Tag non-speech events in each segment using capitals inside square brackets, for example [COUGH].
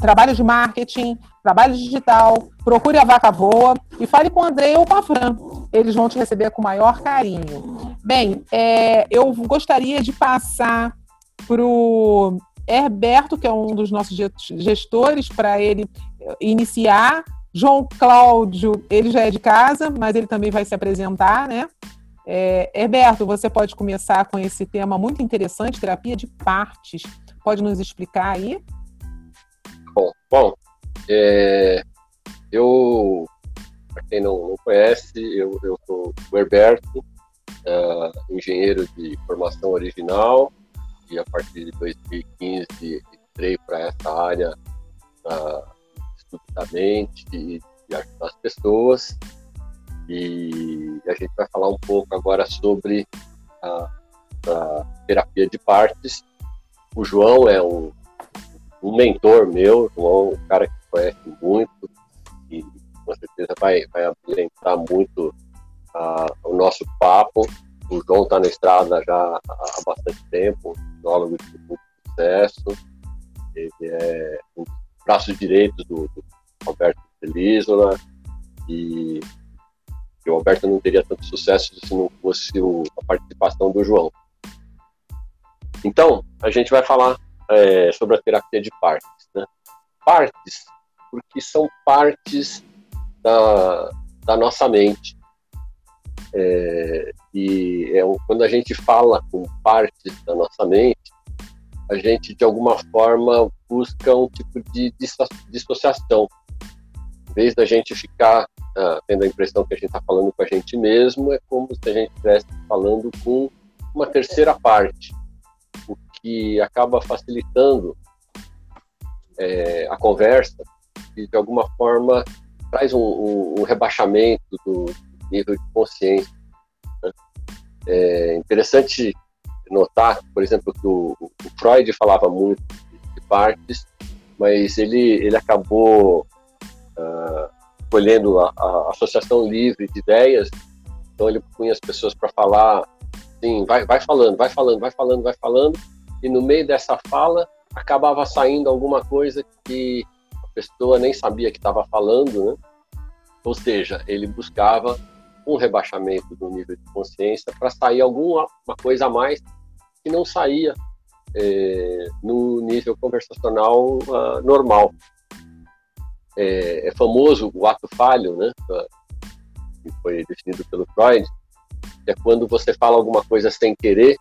trabalho de marketing, trabalho digital, procure a Vaca Voa e fale com o André ou com a Fran. Eles vão te receber com o maior carinho. Bem, é, eu gostaria de passar para o Herberto, que é um dos nossos gestores, para ele iniciar. João Cláudio, ele já é de casa, mas ele também vai se apresentar, né? É, Herberto, você pode começar com esse tema muito interessante, terapia de partes. Pode nos explicar aí? Bom, bom é, eu, para quem não, não, conhece, eu, eu sou o Herberto, uh, engenheiro de formação original, e a partir de 2015 entrei para essa área uh, estudadamente e, e ajudar as pessoas. E a gente vai falar um pouco agora sobre a, a terapia de partes. O João é um, um mentor meu, João um cara que conhece muito e com certeza vai, vai ambientar muito uh, o nosso papo. O João está na estrada já há bastante tempo, biólogo de muito sucesso. Ele é um dos braços direitos do, do Roberto Felizola e o Alberto não teria tanto sucesso se não fosse o, a participação do João. Então, a gente vai falar é, sobre a terapia de partes. Né? Partes, porque são partes da, da nossa mente. É, e é, quando a gente fala com partes da nossa mente, a gente de alguma forma busca um tipo de dissociação. Em vez da gente ficar ah, tendo a impressão que a gente está falando com a gente mesmo, é como se a gente estivesse falando com uma terceira parte, o que acaba facilitando é, a conversa e de alguma forma traz um, um, um rebaixamento do nível de consciência. Né? É interessante notar, por exemplo, que o, o Freud falava muito de partes, mas ele, ele acabou uh, escolhendo a, a, Associação Livre de Ideias, então ele punha as pessoas para falar, assim, vai, vai falando, vai falando, vai falando, vai falando, e no meio dessa fala acabava saindo alguma coisa que a pessoa nem sabia que estava falando, né? Ou seja, ele buscava um rebaixamento do nível de consciência para sair alguma coisa a mais que não saía é, no nível conversacional uh, normal é, é famoso o ato falho, né, que foi definido pelo Freud, é quando você fala alguma coisa sem querer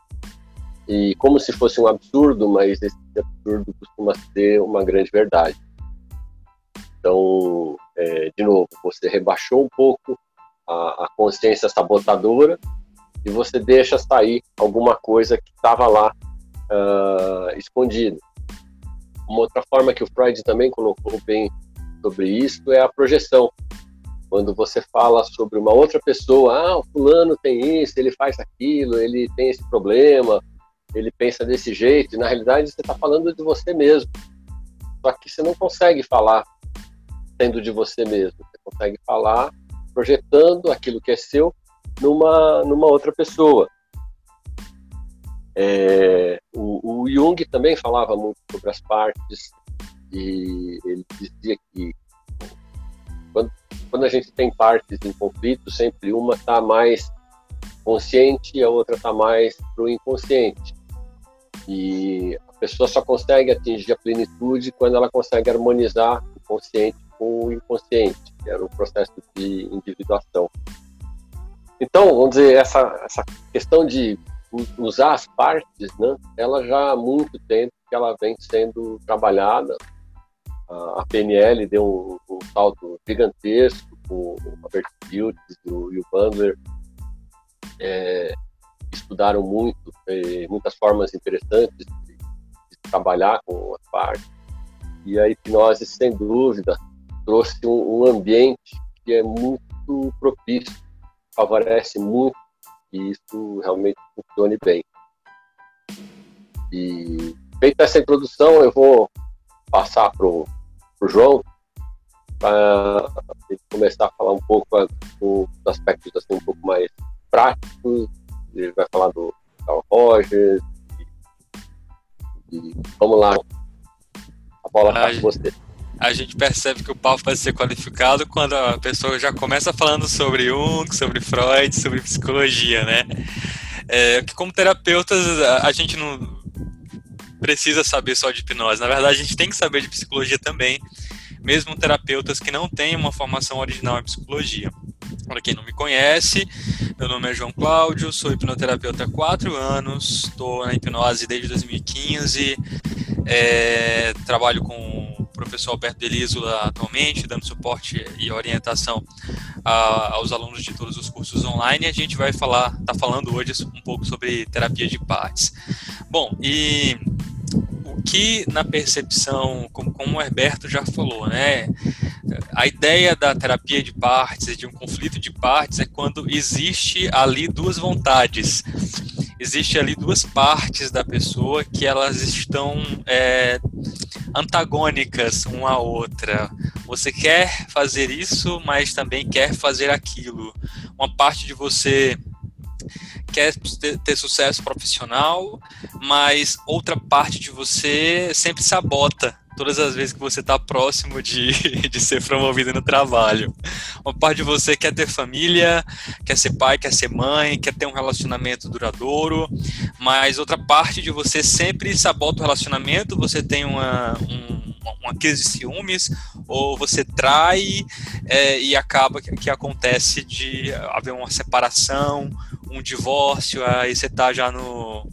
e como se fosse um absurdo, mas esse absurdo costuma ser uma grande verdade. Então, é, de novo, você rebaixou um pouco a, a consciência sabotadora e você deixa sair alguma coisa que estava lá uh, escondida. Uma outra forma que o Freud também colocou bem sobre isso é a projeção. Quando você fala sobre uma outra pessoa, ah, o fulano tem isso, ele faz aquilo, ele tem esse problema, ele pensa desse jeito, e na realidade você está falando de você mesmo. Só que você não consegue falar sendo de você mesmo, você consegue falar projetando aquilo que é seu numa, numa outra pessoa. É, o, o Jung também falava muito sobre as partes e ele dizia que quando, quando a gente tem partes em conflito, sempre uma está mais consciente e a outra está mais para o inconsciente. E a pessoa só consegue atingir a plenitude quando ela consegue harmonizar o consciente com o inconsciente, que era o processo de individuação. Então, vamos dizer, essa, essa questão de usar as partes, né, ela já há muito tempo que ela vem sendo trabalhada a PNL deu um, um salto gigantesco com o e o, e o Bandler. É, estudaram muito, é, muitas formas interessantes de, de, trabalhar com as partes. E a hipnose, sem dúvida, trouxe um, um ambiente que é muito propício, favorece muito que isso realmente funcione bem. E feita essa introdução, eu vou passar para o João, para começar a falar um pouco dos aspectos assim, um pouco mais práticos. Ele vai falar do Carl Rogers. E, e vamos lá. A bola está com você. a gente percebe que o papo vai ser qualificado quando a pessoa já começa falando sobre Jung, sobre Freud, sobre psicologia, né? É, que como terapeutas a, a gente não precisa saber só de hipnose. Na verdade, a gente tem que saber de psicologia também, mesmo terapeutas que não têm uma formação original em psicologia. Para quem não me conhece, meu nome é João Cláudio, sou hipnoterapeuta há quatro anos, estou na hipnose desde 2015, é, trabalho com o professor Alberto Delisola atualmente, dando suporte e orientação a, aos alunos de todos os cursos online. A gente vai falar, tá falando hoje um pouco sobre terapia de partes. Bom, e que na percepção, como, como o Herberto já falou, né, a ideia da terapia de partes, de um conflito de partes, é quando existe ali duas vontades, existe ali duas partes da pessoa que elas estão é, antagônicas uma à outra. Você quer fazer isso, mas também quer fazer aquilo. Uma parte de você quer ter, ter, sucesso profissional, mas outra parte de você sempre sabota todas as vezes que você está próximo de, [LAUGHS] de ser promovido no trabalho. Uma parte de você quer ter família, quer ser pai, quer ser mãe, quer ter um relacionamento duradouro, mas outra parte de você sempre sabota o relacionamento, você tem uma, um, uma crise de ciúmes, ou você trai é, e acaba que, que acontece de haver uma separação, um divórcio, aí você tá já no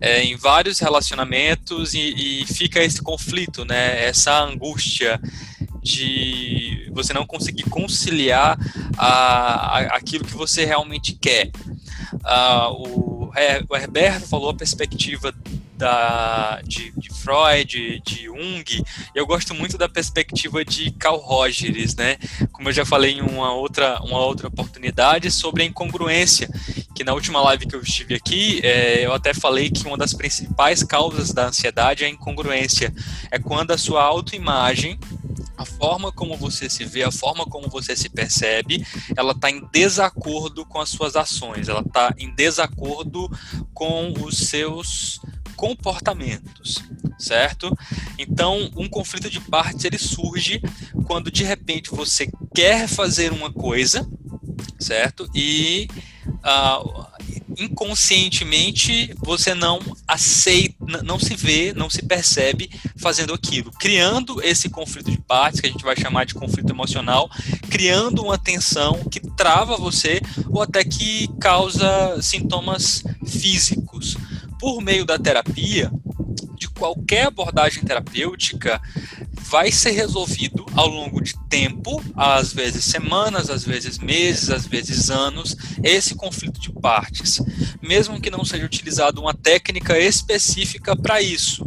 é, em vários relacionamentos e, e, fica esse conflito, né? Essa angústia de você não conseguir conciliar a, a aquilo que você realmente quer. Ah, o, o Herberto falou a perspectiva da, de, de, Freud, de Jung, eu gosto muito da perspectiva de Carl Rogers, né? Como eu já falei em uma outra, uma outra oportunidade sobre a incongruência, que na última live que eu estive aqui, é, eu até falei que uma das principais causas da ansiedade é a incongruência. É quando a sua autoimagem a forma como você se vê, a forma como você se percebe, ela está em desacordo com as suas ações, ela está em desacordo com os seus comportamentos, certo? Então, um conflito de partes ele surge quando de repente você quer fazer uma coisa, certo? E uh, inconscientemente você não aceita, não se vê, não se percebe fazendo aquilo, criando esse conflito de partes que a gente vai chamar de conflito emocional, criando uma tensão que trava você ou até que causa sintomas físicos por meio da terapia, de qualquer abordagem terapêutica, vai ser resolvido ao longo de tempo, às vezes semanas, às vezes meses, às vezes anos, esse conflito de partes, mesmo que não seja utilizada uma técnica específica para isso.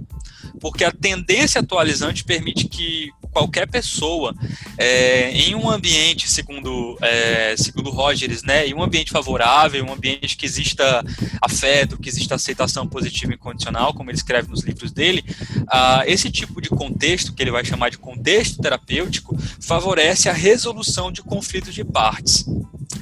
Porque a tendência atualizante permite que qualquer pessoa é, em um ambiente, segundo, é, segundo Rogers, né, em um ambiente favorável, um ambiente que exista afeto, que exista aceitação positiva e incondicional, como ele escreve nos livros dele, ah, esse tipo de contexto, que ele vai chamar de contexto terapêutico, favorece a resolução de conflitos de partes.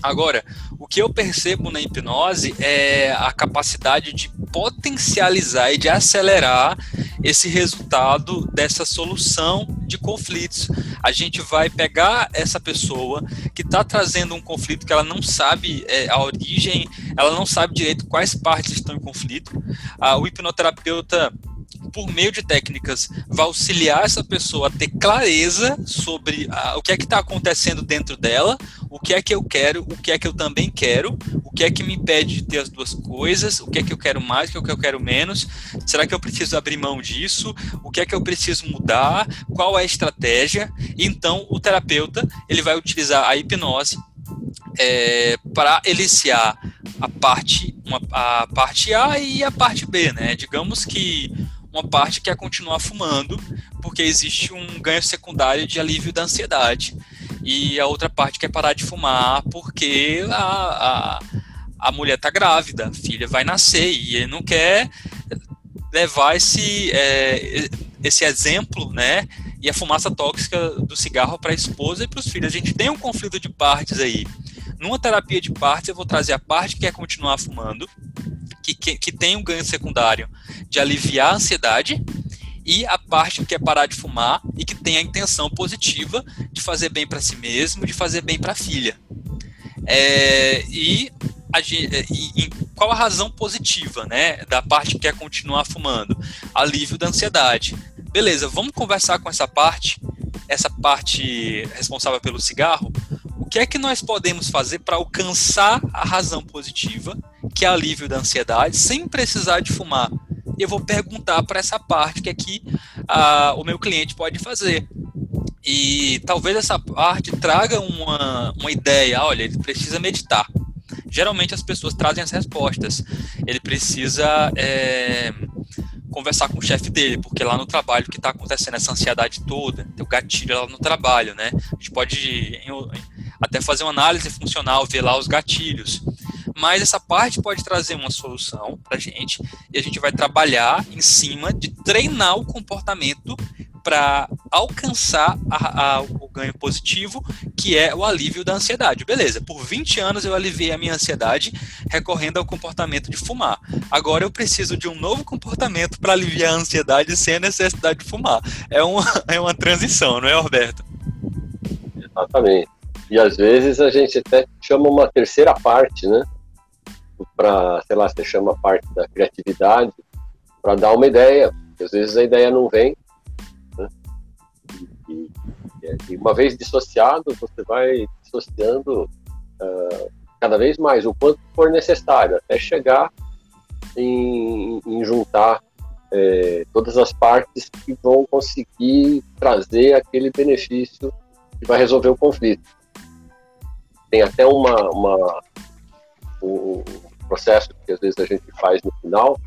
Agora, o que eu percebo na hipnose é a capacidade de potencializar e de acelerar esse resultado dessa solução de conflitos. A gente vai pegar essa pessoa que está trazendo um conflito que ela não sabe é, a origem, ela não sabe direito quais partes estão em conflito. Ah, o hipnoterapeuta por meio de técnicas, vai auxiliar essa pessoa a ter clareza sobre ah, o que é que está acontecendo dentro dela, o que é que eu quero, o que é que eu também quero, o que é que me impede de ter as duas coisas, o que é que eu quero mais, o que é que eu quero menos, será que eu preciso abrir mão disso, o que é que eu preciso mudar, qual é a estratégia, então o terapeuta ele vai utilizar a hipnose é, para eliciar a parte, uma, a parte A e a parte B, né? Digamos que uma parte quer continuar fumando, porque existe um ganho secundário de alívio da ansiedade. E a outra parte quer parar de fumar porque a, a, a mulher está grávida, a filha vai nascer, e ele não quer levar esse, é, esse exemplo, né? E a fumaça tóxica do cigarro para a esposa e para os filhos. A gente tem um conflito de partes aí. Numa terapia de partes, eu vou trazer a parte que quer continuar fumando, que, que, que tem um ganho secundário de aliviar a ansiedade, e a parte que quer parar de fumar e que tem a intenção positiva de fazer bem para si mesmo, de fazer bem para a filha. É, e, a, e, e, qual a razão positiva, né, da parte que quer continuar fumando? Alívio da ansiedade. Beleza, vamos conversar com essa parte, essa parte responsável pelo cigarro. O que é que nós podemos fazer para alcançar a razão positiva, que é alívio da ansiedade, sem precisar de fumar? Eu vou perguntar para essa parte que aqui a, o meu cliente pode fazer. E talvez essa parte traga uma, uma ideia, olha, ele precisa meditar. Geralmente as pessoas trazem as respostas. Ele precisa é, conversar com o chefe dele, porque lá no trabalho que está acontecendo essa ansiedade toda, o gatilho lá no trabalho, né? A gente pode até fazer uma análise funcional, ver lá os gatilhos mas essa parte pode trazer uma solução para a gente e a gente vai trabalhar em cima de treinar o comportamento para alcançar a, a, o ganho positivo, que é o alívio da ansiedade. Beleza, por 20 anos eu aliviei a minha ansiedade recorrendo ao comportamento de fumar. Agora eu preciso de um novo comportamento para aliviar a ansiedade sem a necessidade de fumar. É uma, [LAUGHS] é uma transição, não é, Roberto? Exatamente. E às vezes a gente até chama uma terceira parte, né? Para, sei lá, você chama parte da criatividade, para dar uma ideia, às vezes a ideia não vem. Né? E, e, uma vez dissociado, você vai dissociando uh, cada vez mais, o quanto for necessário, até chegar em, em juntar é, todas as partes que vão conseguir trazer aquele benefício que vai resolver o conflito. Tem até uma, uma um, processo que às vezes a gente faz no final,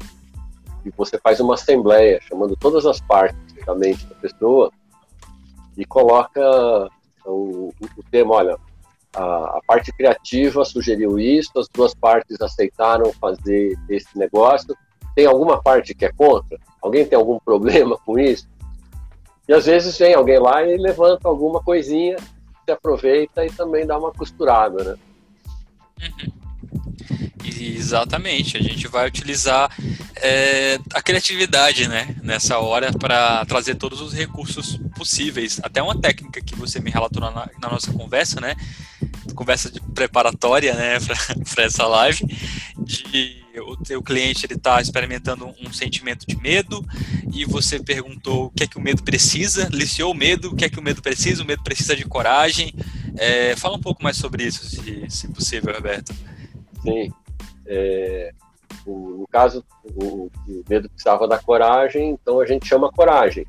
e você faz uma assembleia, chamando todas as partes da mente da pessoa, e coloca o, o tema, olha, a, a, parte criativa sugeriu isso, as duas partes aceitaram fazer esse negócio, tem alguma parte que é contra? Alguém tem algum [LAUGHS] problema com isso? E às vezes vem alguém lá e levanta alguma coisinha, se aproveita e também dá uma costurada, né? Uhum. Exatamente, a gente vai utilizar é, a criatividade né, nessa hora para trazer todos os recursos possíveis. Até uma técnica que você me relatou na, na nossa conversa, né? Conversa de preparatória né, [LAUGHS] para essa live, de o teu cliente ele está experimentando um sentimento de medo e você perguntou o que é que o medo precisa, liciou o medo, o que é que o medo precisa, o medo precisa de coragem. É, fala um pouco mais sobre isso, se, se possível, Roberto. Sim, é, o, no caso, o, o medo precisava da coragem, então a gente chama coragem.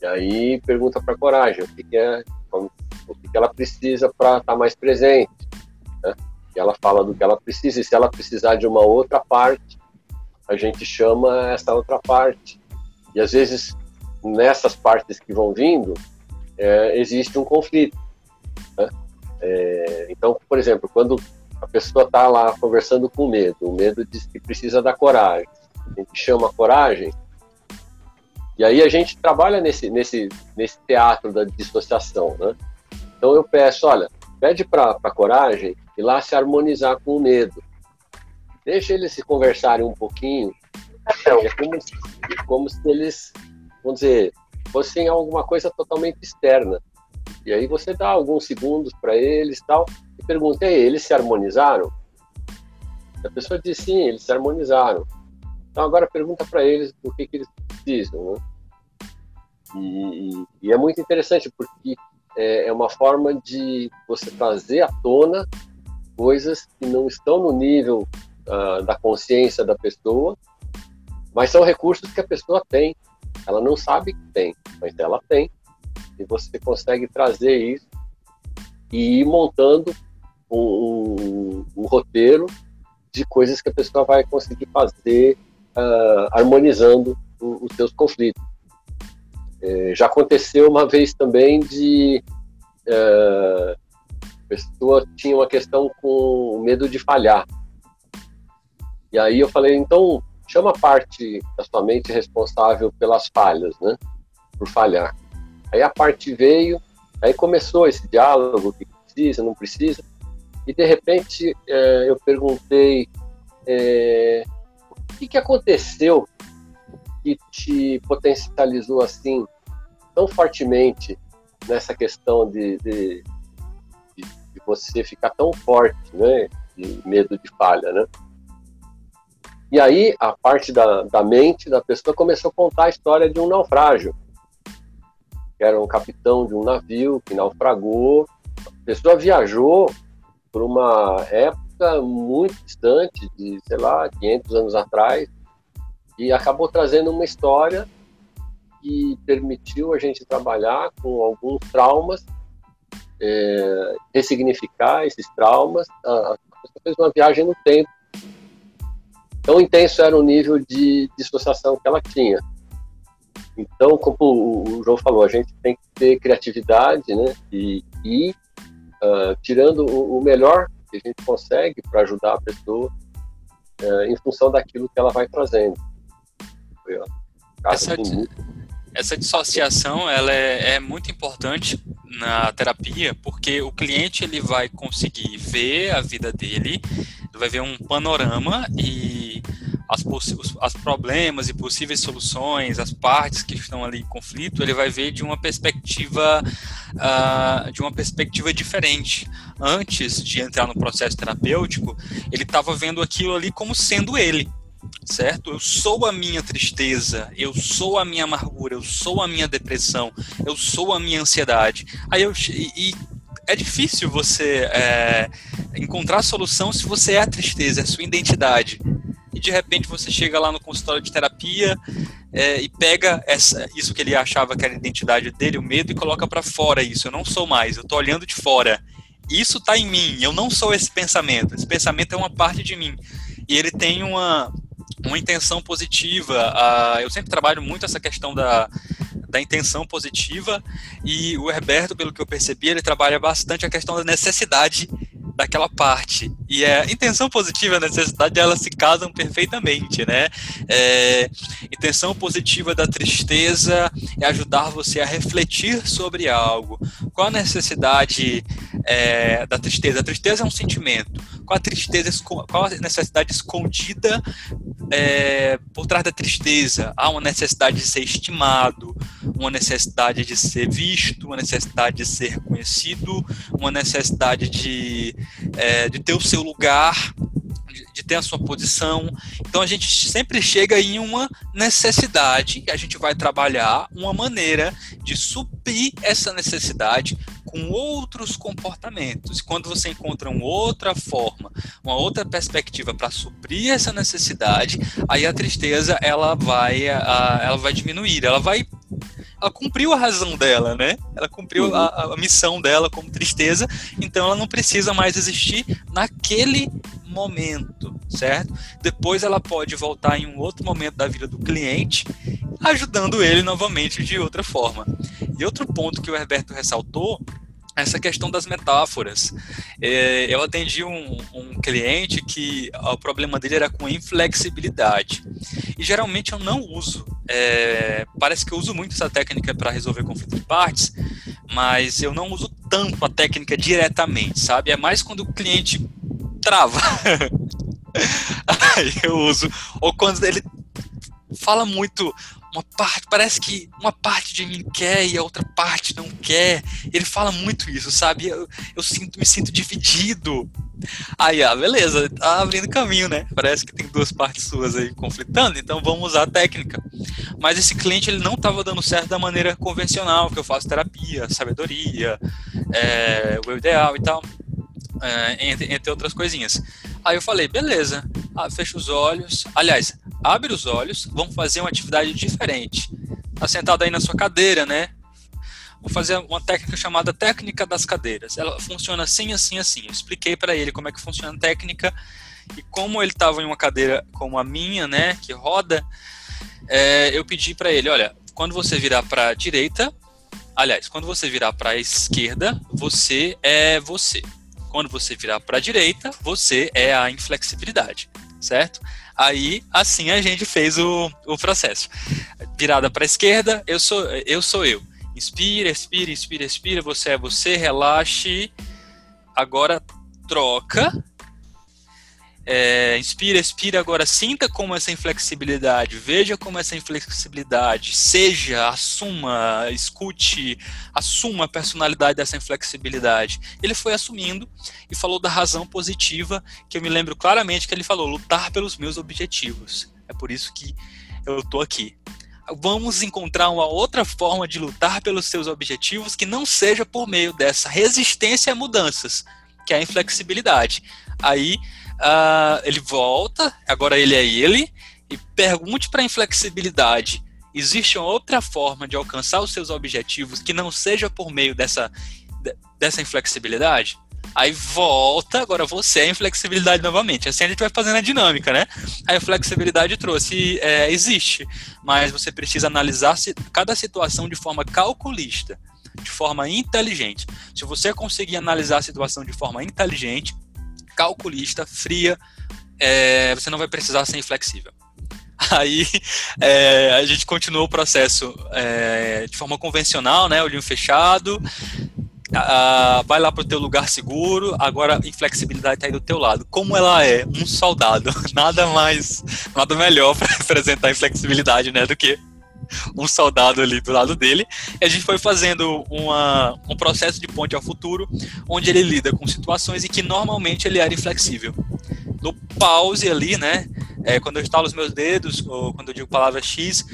E aí pergunta para coragem o que, que é, como, o que, que ela precisa para estar tá mais presente. Né? E ela fala do que ela precisa, e se ela precisar de uma outra parte, a gente chama essa outra parte. E às vezes, nessas partes que vão vindo, é, existe um conflito. Né? É, então, por exemplo, quando a pessoa está lá conversando com medo, o medo diz que precisa da coragem. A gente chama coragem. E aí a gente trabalha nesse, nesse, nesse teatro da dissociação, né? Então eu peço, olha, pede para a coragem ir lá se harmonizar com o medo. Deixa eles se conversarem um pouquinho. É como, se, como se eles, vamos dizer, fossem alguma coisa totalmente externa. E aí você dá alguns segundos para eles tal, e pergunta, e eles se harmonizaram? A pessoa diz sim, eles se harmonizaram. Então agora pergunta para eles o que, que eles precisam. Né? E, e, é muito interessante porque é, é, uma forma de você trazer à tona coisas que não estão no nível uh, da consciência da pessoa, mas são recursos que a pessoa tem. Ela não sabe que tem, mas ela tem e você consegue trazer isso e ir montando um roteiro de coisas que a pessoa vai conseguir fazer uh, harmonizando os seus conflitos. É, já aconteceu uma vez também de uh, pessoa tinha uma questão com medo de falhar. E aí eu falei, então chama a parte da sua mente responsável pelas falhas, né? Por falhar. Aí a parte veio, aí começou esse diálogo, o que precisa, não precisa, e de repente é, eu perguntei é, o que, que aconteceu que te potencializou assim tão fortemente nessa questão de, de, de, de você ficar tão forte, né? De medo de falha, né? E aí a parte da, da mente da pessoa começou a contar a história de um naufrágio. Era um capitão de um navio que naufragou. A pessoa viajou por uma época muito distante, de, sei lá, 500 anos atrás, e acabou trazendo uma história que permitiu a gente trabalhar com alguns traumas, é, ressignificar esses traumas. A, pessoa fez uma viagem no tempo. Tão intenso era o nível de dissociação que ela tinha. Então, como o João falou, a gente tem que ter criatividade, né? E, e uh, tirando o, o, melhor que a gente consegue para ajudar a pessoa uh, em função daquilo que ela vai trazendo. Essa, essa dissociação ela é, é, muito importante na terapia porque o cliente ele vai conseguir ver a vida dele, ele vai ver um panorama e as, os as problemas e possíveis soluções, as partes que estão ali em conflito, ele vai ver de uma perspectiva uh, de uma perspectiva diferente. Antes de entrar no processo terapêutico, ele estava vendo aquilo ali como sendo ele certo? Eu sou a minha tristeza, eu sou a minha amargura, eu sou a minha depressão, eu sou a minha ansiedade. Aí eu e, e é difícil você é, encontrar solução se você é a tristeza, é a sua identidade. E de repente você chega lá no consultório de terapia é, e pega essa, isso que ele achava que era a identidade dele, o medo, e coloca para fora isso. Eu não sou mais, eu tô olhando de fora. Isso está em mim, eu não sou esse pensamento. Esse pensamento é uma parte de mim. E ele tem uma, uma intenção positiva. Eu sempre trabalho muito essa questão da, da intenção positiva e o Herberto, pelo que eu percebi, ele trabalha bastante a questão da necessidade daquela parte. E a intenção positiva e a necessidade, elas se casam perfeitamente, né? É, intenção positiva da tristeza é ajudar você a refletir sobre algo. Qual a necessidade é, da tristeza? A tristeza é um sentimento. Qual a tristeza, qual a necessidade escondida é, por trás da tristeza? Há uma necessidade de ser estimado, uma necessidade de ser visto, uma necessidade de ser reconhecido, uma necessidade de, é, de ter o seu lugar, de, ter a sua posição. Então a gente sempre chega em uma necessidade e a gente vai trabalhar uma maneira de suprir essa necessidade com outros comportamentos. Quando você encontra uma outra forma, uma outra perspectiva para suprir essa necessidade, aí a tristeza ela vai, ela vai diminuir, ela vai ela cumpriu a razão dela, né? Ela cumpriu a, a, missão dela como tristeza, então ela não precisa mais existir naquele momento, certo? Depois ela pode voltar em um outro momento da vida do cliente, ajudando ele novamente de outra forma. E outro ponto que o Herberto ressaltou essa questão das metáforas. É, eu atendi um, um, cliente que o problema dele era com inflexibilidade. E geralmente eu não uso. É, parece que eu uso muito essa técnica para resolver conflito de partes, mas eu não uso tanto a técnica diretamente, sabe? É mais quando o cliente trava. [LAUGHS] Aí eu uso. Ou quando ele fala muito uma parte, parece que uma parte de mim quer e a outra parte não quer. Ele fala muito isso, sabe? Eu, eu sinto, me sinto dividido. Aí, ah, beleza, tá abrindo caminho, né? Parece que tem duas partes suas aí conflitando, então vamos usar a técnica. Mas esse cliente ele não estava dando certo da maneira convencional, que eu faço terapia, sabedoria, é, o ideal e tal, é, entre, entre outras coisinhas. Aí eu falei, beleza, ah, fecha os olhos. Aliás, abre os olhos, vamos fazer uma atividade diferente. Tá sentado aí na sua cadeira, né? Vou fazer uma técnica chamada técnica das cadeiras. Ela funciona assim, assim, assim. Eu expliquei para ele como é que funciona a técnica e como ele estava em uma cadeira como a minha, né, que roda, é, eu pedi para ele, olha, quando você virar para a direita, aliás, quando você virar para a esquerda, você é você. Quando você virar para a direita, você é a inflexibilidade, certo? Aí, assim a gente fez o, o processo. Virada para a esquerda, eu sou eu. Sou eu. Inspira, expira, inspira, expira, você é você, relaxe. Agora troca. É, inspira, expira, agora sinta como essa inflexibilidade, veja como essa inflexibilidade, seja, assuma, escute, assuma a personalidade dessa inflexibilidade. Ele foi assumindo e falou da razão positiva, que eu me lembro claramente que ele falou: lutar pelos meus objetivos. É por isso que eu estou aqui. Vamos encontrar uma outra forma de lutar pelos seus objetivos que não seja por meio dessa resistência a mudanças, que é a inflexibilidade. Aí uh, ele volta, agora ele é ele, e pergunte para a inflexibilidade: existe outra forma de alcançar os seus objetivos que não seja por meio dessa, dessa inflexibilidade? Aí volta, agora você é a inflexibilidade novamente. Assim a gente vai fazendo a dinâmica, né? A flexibilidade trouxe, é, existe, mas você precisa analisar cada situação de forma calculista, de forma inteligente. Se você conseguir analisar a situação de forma inteligente, calculista, fria, é, você não vai precisar ser inflexível. [LAUGHS] Aí é, a gente continuou o processo é, de forma convencional, né, olhinho fechado, a, vai lá para o teu lugar seguro, agora a inflexibilidade está aí do teu lado. Como ela é um soldado, [LAUGHS] nada mais, nada melhor para [LAUGHS] apresentar a inflexibilidade né, do que um soldado ali do lado dele. E a gente foi fazendo uma, um processo de ponte ao futuro, onde ele lida com situações em que normalmente ele era inflexível. No pause ali, né? É, quando eu estalo os meus dedos, ou quando eu digo palavra X,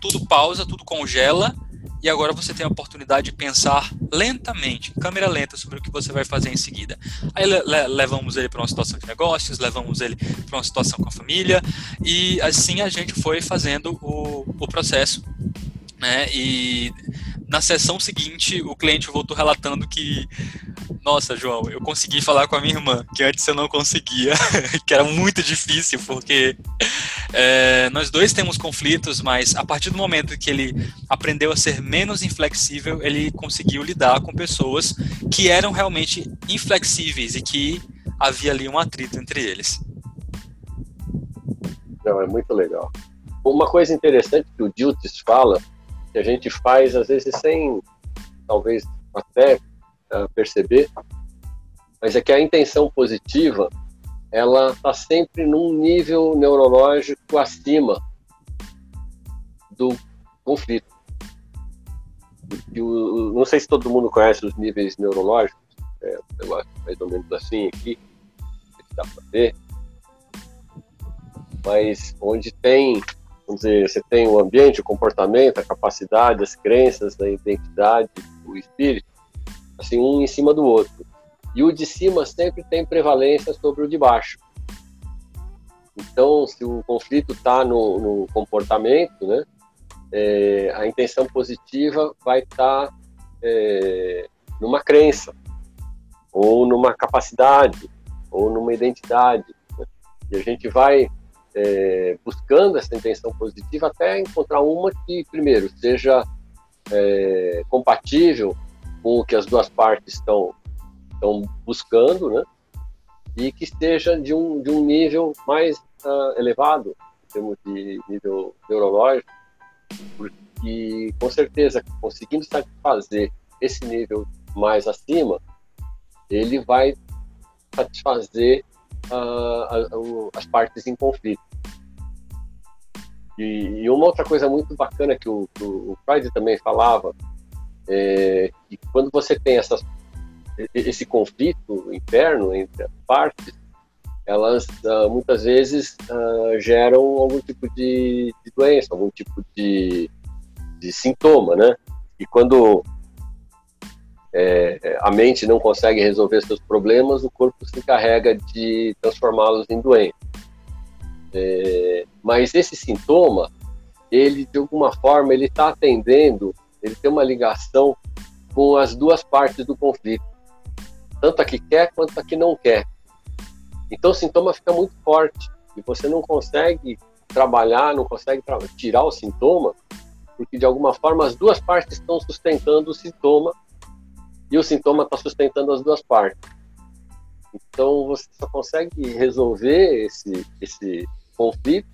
tudo pausa, tudo congela e agora você tem a oportunidade de pensar lentamente, câmera lenta, sobre o que você vai fazer em seguida. Aí le levamos ele para uma situação de negócios, levamos ele para uma situação com a família, e assim a gente foi fazendo o, o processo. Né? E na sessão seguinte, o cliente voltou relatando que nossa, João, eu consegui falar com a minha irmã, que antes eu não conseguia, [LAUGHS] que era muito difícil, porque é, nós dois temos conflitos, mas a partir do momento que ele aprendeu a ser menos inflexível, ele conseguiu lidar com pessoas que eram realmente inflexíveis e que havia ali um atrito entre eles. Não, é muito legal. Uma coisa interessante que o Diltis fala, a gente faz às vezes sem, talvez até uh, perceber, mas é que a intenção positiva ela está sempre num nível neurológico acima do conflito. O, não sei se todo mundo conhece os níveis neurológicos, é um negócio mais ou menos assim aqui, dá para ver, mas onde tem, vamos dizer, você tem o ambiente, o comportamento, a capacidade, as crenças, a identidade, o espírito, assim, um em cima do outro. E o de cima sempre tem prevalência sobre o de baixo. Então, se o conflito está no, no, comportamento, né, é, a intenção positiva vai estar tá, é, numa crença, ou numa capacidade, ou numa identidade. Né? E a gente vai é, buscando essa intenção positiva até encontrar uma que, primeiro, seja é, compatível com o que as duas partes estão estão buscando, né? E que esteja de um, de um nível mais uh, elevado, em termos de nível neurológico, porque com certeza, conseguindo satisfazer esse nível mais acima, ele vai satisfazer uh, as partes em conflito. E, e, uma outra coisa muito bacana que o, o Freud também falava é que quando você tem essas, esse conflito interno entre as partes, elas uh, muitas vezes uh, geram algum tipo de, de, doença, algum tipo de, de sintoma, né? E quando é, a mente não consegue resolver seus problemas, o corpo se encarrega de transformá-los em doença. É, mas esse sintoma, ele de alguma forma, ele está atendendo ele tem uma ligação com as duas partes do conflito, tanto a que quer quanto a que não quer. Então o sintoma fica muito forte e você não consegue trabalhar, não consegue tirar o sintoma, porque de alguma forma as duas partes estão sustentando o sintoma e o sintoma está sustentando as duas partes. Então você só consegue resolver esse, esse conflito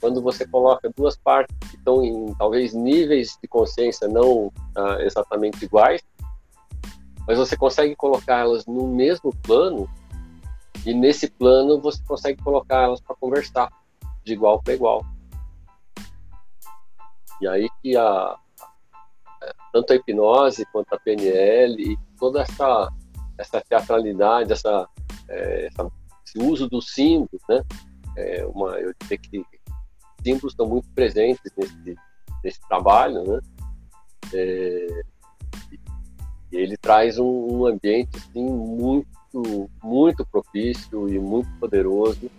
quando você coloca duas partes que estão em talvez níveis de consciência não ah, exatamente iguais, mas você consegue colocá-las no mesmo plano E nesse plano você consegue colocar elas para conversar de igual para igual. E aí que a, tanto a hipnose quanto a PNL e toda essa, essa teatralidade, essa, é, essa esse uso dos símbolos, né? É uma, eu diria que símbolos estão muito presentes nesse, nesse trabalho, né? É, e ele traz um, um ambiente assim, muito, muito propício e muito poderoso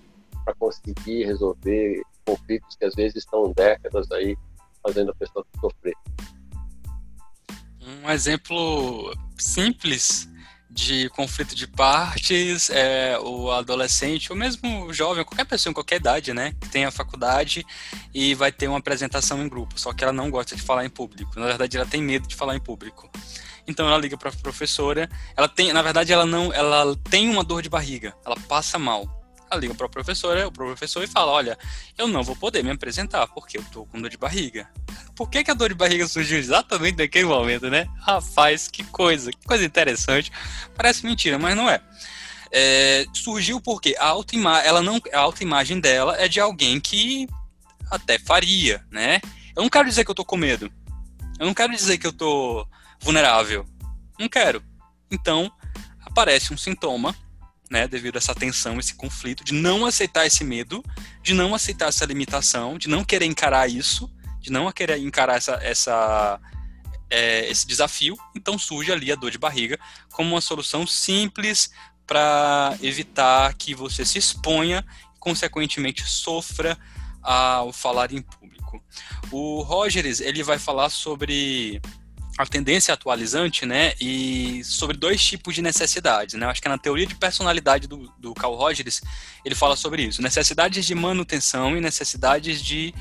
para conseguir resolver conflitos que às vezes estão décadas aí fazendo a pessoa sofrer. Um exemplo simples de conflito de partes é o adolescente, ou mesmo o jovem, qualquer pessoa em qualquer idade, né, que tem a faculdade e vai ter uma apresentação em grupo, só que ela não gosta de falar em público. Na verdade, ela tem medo de falar em público. Então ela liga para a professora. Ela tem, na verdade, ela não, ela tem uma dor de barriga. Ela passa mal. Liga para a professora, o professor e fala: Olha, eu não vou poder me apresentar porque eu tô com dor de barriga. Por que, que a dor de barriga surgiu exatamente naquele momento, né? Rapaz, que coisa, que coisa interessante. Parece mentira, mas não é. é surgiu porque a autoima ela não, a autoimagem dela é de alguém que até faria, né? Eu não quero dizer que eu tô com medo. Eu não quero dizer que eu tô vulnerável. Não quero. Então, aparece um sintoma né, devido a essa tensão, esse conflito, de não aceitar esse medo, de não aceitar essa limitação, de não querer encarar isso, de não querer encarar essa, essa, é, esse desafio, então surge ali a dor de barriga como uma solução simples para evitar que você se exponha e, consequentemente, sofra ao falar em público. O Rogers ele vai falar sobre a tendência atualizante, né, e sobre dois tipos de necessidades, né, acho que é na teoria de personalidade do, do Carl Rogers, ele fala sobre isso, necessidades de manutenção e necessidades de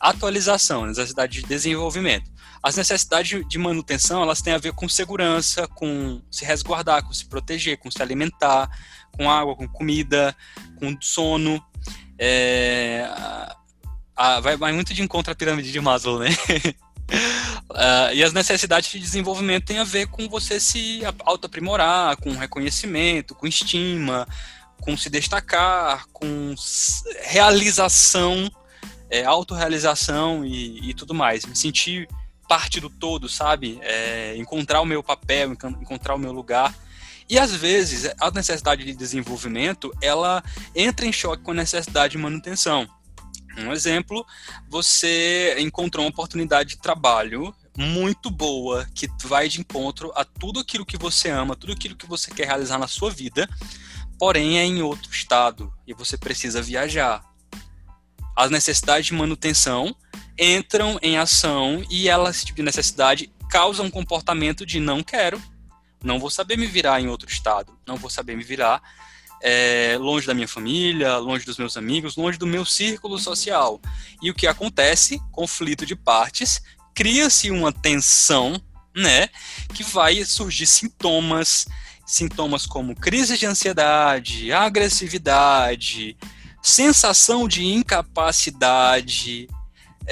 atualização, necessidade de desenvolvimento. As necessidades de manutenção, elas têm a ver com segurança, com se resguardar, com se proteger, com se alimentar, com água, com comida, com sono, é, a, a, vai, vai muito de encontro à pirâmide de Maslow, né? [LAUGHS] Uh, [LAUGHS] e as necessidades de desenvolvimento têm a ver com você se auto-aprimorar, com reconhecimento, com estima, com se destacar, com realização, é, autorrealização e, e tudo mais. Me sentir parte do todo, sabe? É, encontrar o meu papel, encontrar o meu lugar. E às vezes a necessidade de desenvolvimento ela entra em choque com a necessidade de manutenção. Um exemplo, você encontrou uma oportunidade de trabalho muito boa, que vai de encontro a tudo aquilo que você ama, tudo aquilo que você quer realizar na sua vida, porém é em outro estado e você precisa viajar. As necessidades de manutenção entram em ação e elas, tipo de necessidade, causam um comportamento de não quero, não vou saber me virar em outro estado, não vou saber me virar é, longe da minha família, longe dos meus amigos, longe do meu círculo social. E o que acontece? Conflito de partes, cria-se uma tensão, né, que vai surgir sintomas, sintomas como crise de ansiedade, agressividade, sensação de incapacidade,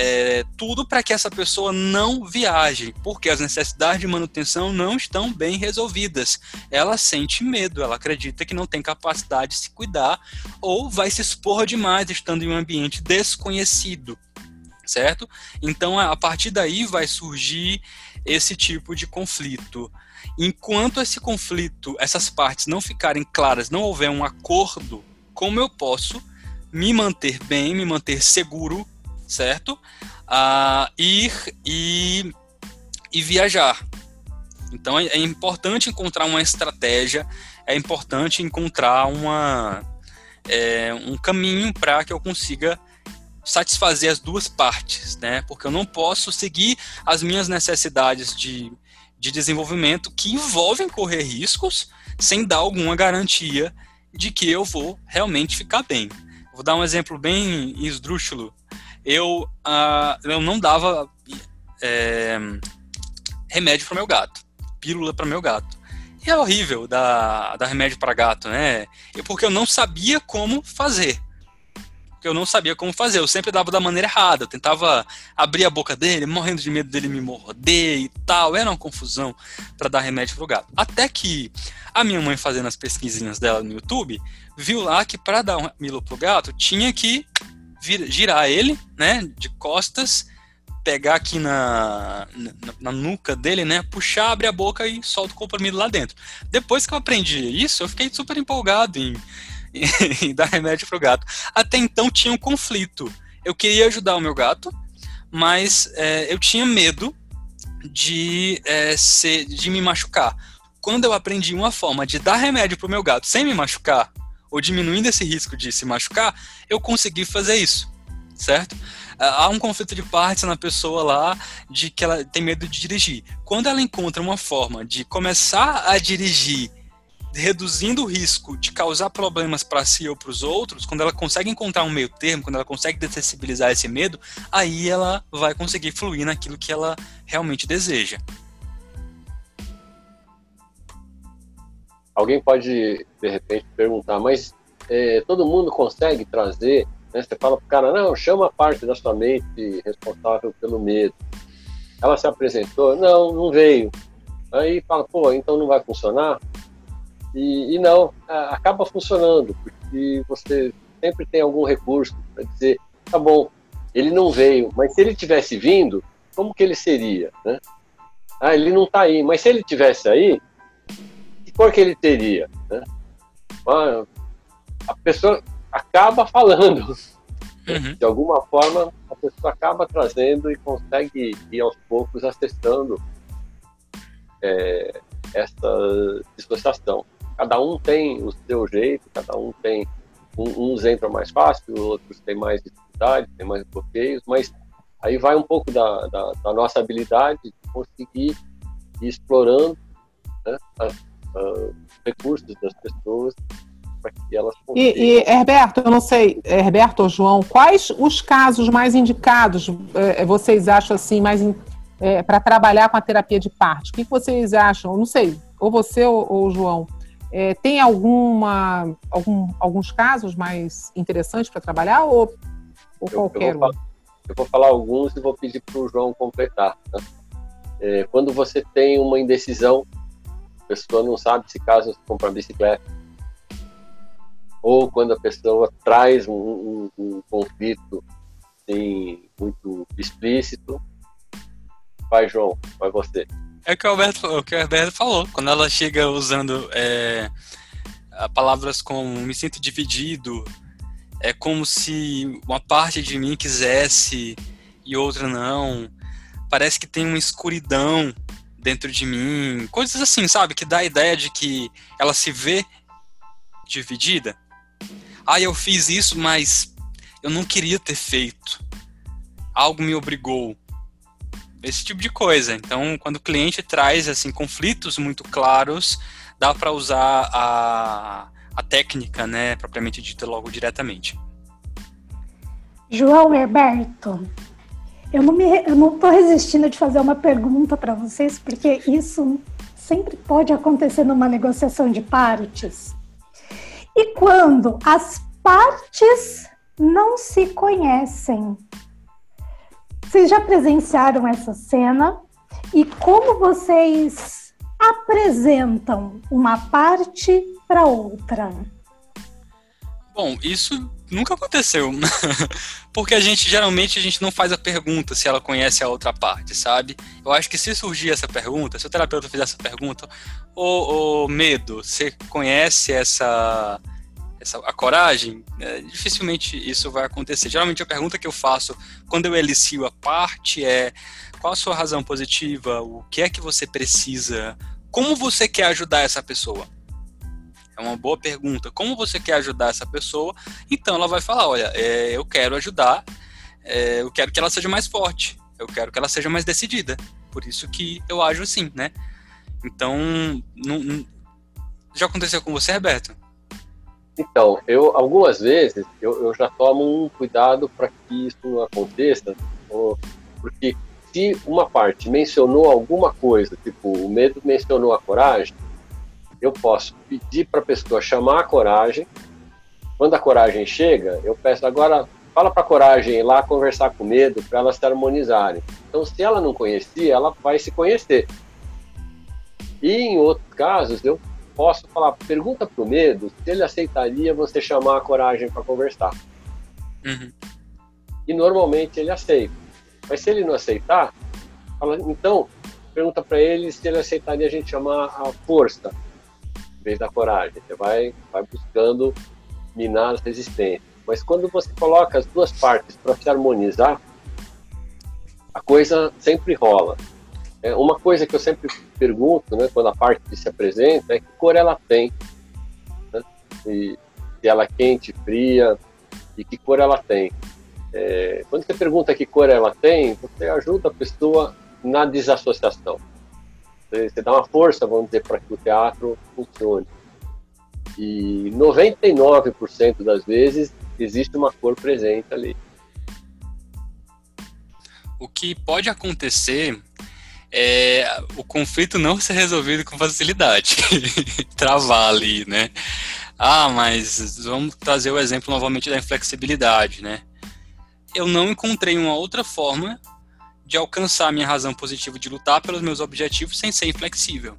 é, tudo para que essa pessoa não viaje, porque as necessidades de manutenção não estão bem resolvidas. Ela sente medo, ela acredita que não tem capacidade de se cuidar ou vai se expor demais estando em um ambiente desconhecido, certo? Então, a partir daí vai surgir esse tipo de conflito. Enquanto esse conflito, essas partes não ficarem claras, não houver um acordo, como eu posso me manter bem, me manter seguro certo? A ir e, e viajar. Então é, é importante encontrar uma estratégia, é importante encontrar uma, é, um caminho para que eu consiga satisfazer as duas partes, né? Porque eu não posso seguir as minhas necessidades de, de desenvolvimento que envolvem correr riscos sem dar alguma garantia de que eu vou realmente ficar bem. Vou dar um exemplo bem esdrúxulo eu, uh, eu não dava é, remédio para meu gato, pílula para meu gato. E é horrível dar, dar remédio para gato, né? Porque eu não sabia como fazer. porque eu não sabia como fazer. Eu sempre dava da maneira errada. Eu tentava abrir a boca dele, morrendo de medo dele me morder e tal. Era uma confusão para dar remédio pro gato. Até que a minha mãe, fazendo as pesquisinhas dela no YouTube, viu lá que para dar um milo pro gato tinha que girar ele, né, de costas, pegar aqui na, na, na, nuca dele, né, puxar, abrir a boca e solta o comprimido lá dentro. Depois que eu aprendi isso, eu fiquei super empolgado em [LAUGHS] e dar remédio pro gato. Até então tinha um conflito. Eu queria ajudar o meu gato, mas é, eu tinha medo de, é, ser, de me machucar. Quando eu aprendi uma forma de dar remédio pro meu gato sem me machucar, ou diminuindo esse risco de se machucar, eu consegui fazer isso, certo? Há um conflito de partes na pessoa lá de que ela tem medo de dirigir. Quando ela encontra uma forma de começar a dirigir reduzindo o risco de causar problemas para si ou para os outros, quando ela consegue encontrar um meio termo, quando ela consegue dessensibilizar esse medo, aí ela vai conseguir fluir naquilo que ela realmente deseja. Alguém pode, de repente, perguntar, mas é, todo mundo consegue trazer? Né? Você fala para o cara, não, chama a parte da sua mente responsável pelo medo. Ela se apresentou? Não, não veio. Aí fala, pô, então não vai funcionar? E, e não, acaba funcionando, porque você sempre tem algum recurso para dizer, tá bom, ele não veio, mas se ele tivesse vindo, como que ele seria, né? Ah, ele não está aí, mas se ele tivesse aí, que cor que ele teria, né? Ah, pessoa acaba falando, uhum. de alguma forma a pessoa acaba trazendo e consegue ir aos poucos acessando é, essa dissociação. Cada um tem o seu jeito, cada um tem. uns entram mais fácil, outros têm mais dificuldade, têm mais bloqueios, mas aí vai um pouco da, da, da nossa habilidade de conseguir ir explorando né, os recursos das pessoas para que elas consigam. E, e, Herberto, eu não sei, Herberto ou João, quais os casos mais indicados é, vocês acham assim, mais é, para trabalhar com a terapia de parte? O que vocês acham? Não sei, ou você ou, ou João. É, tem alguma, algum, alguns casos mais interessantes para trabalhar ou, ou eu, qualquer eu um? eu vou falar alguns e vou pedir para o João completar. É, quando você tem uma indecisão, a pessoa não sabe se caso comprar bicicleta, ou quando a pessoa traz um, um, um conflito assim, muito explícito, vai João, vai você. É o que o Alberto, o que o Alberto falou. Quando ela chega usando é, palavras como me sinto dividido, é como se uma parte de mim quisesse e outra não. Parece que tem uma escuridão dentro de mim. Coisas assim, sabe? Que dá a ideia de que ela se vê dividida. Ah, eu fiz isso, mas eu não queria ter feito. Algo me obrigou esse tipo de coisa. Então, quando o cliente traz assim conflitos muito claros, dá para usar a, a técnica, né, propriamente dita logo diretamente. João Herberto, eu não me, eu não estou resistindo de fazer uma pergunta para vocês, porque isso sempre pode acontecer numa negociação de partes. E quando as partes não se conhecem, vocês já presenciaram essa cena e como vocês apresentam uma parte para outra? Bom, isso nunca aconteceu. [LAUGHS] Porque a gente geralmente a gente não faz a pergunta se ela conhece a outra parte, sabe? Eu acho que se surgir essa pergunta, se o terapeuta fizer essa pergunta, ô medo, você conhece essa essa, a coragem, é, dificilmente isso vai acontecer. Geralmente a pergunta que eu faço quando eu elicio a parte é qual a sua razão positiva, o que é que você precisa, como você quer ajudar essa pessoa. É uma boa pergunta. Como você quer ajudar essa pessoa? Então ela vai falar, olha, é, eu quero ajudar, é, eu quero que ela seja mais forte, eu quero que ela seja mais decidida. Por isso que eu ajo assim, né? Então, não, não... já aconteceu com você, Roberto? Então, eu algumas vezes eu, eu já tomo um cuidado para que isso não aconteça, porque se uma parte mencionou alguma coisa, tipo o medo mencionou a coragem, eu posso pedir para a pessoa chamar a coragem. Quando a coragem chega, eu peço agora fala para a coragem ir lá conversar com medo para elas se harmonizarem. Então, se ela não conhecia, ela vai se conhecer. E em outros casos, eu posso falar, pergunta para o medo se ele aceitaria você chamar a coragem para conversar. Uhum. E normalmente ele aceita. Mas se ele não aceitar, fala, então, pergunta para ele se ele aceitaria a gente chamar a força em vez da coragem. Você vai, vai buscando minar as resistências. Mas quando você coloca as duas partes para se harmonizar, a coisa sempre rola. É, uma coisa que eu sempre pergunto, né, quando a parte se apresenta, é que cor ela tem. Né? E, se ela é quente, fria, e que cor ela tem. É, quando você pergunta que cor ela tem, você ajuda a pessoa na desassociação. Você, você dá uma força, vamos dizer, para que o teatro funcione. E 99% das vezes existe uma cor presente ali. O que pode acontecer é o conflito não ser resolvido com facilidade, [LAUGHS] travar ali, né? Ah, mas vamos trazer o exemplo novamente da inflexibilidade, né? Eu não encontrei uma outra forma de alcançar a minha razão positiva de lutar pelos meus objetivos sem ser inflexível.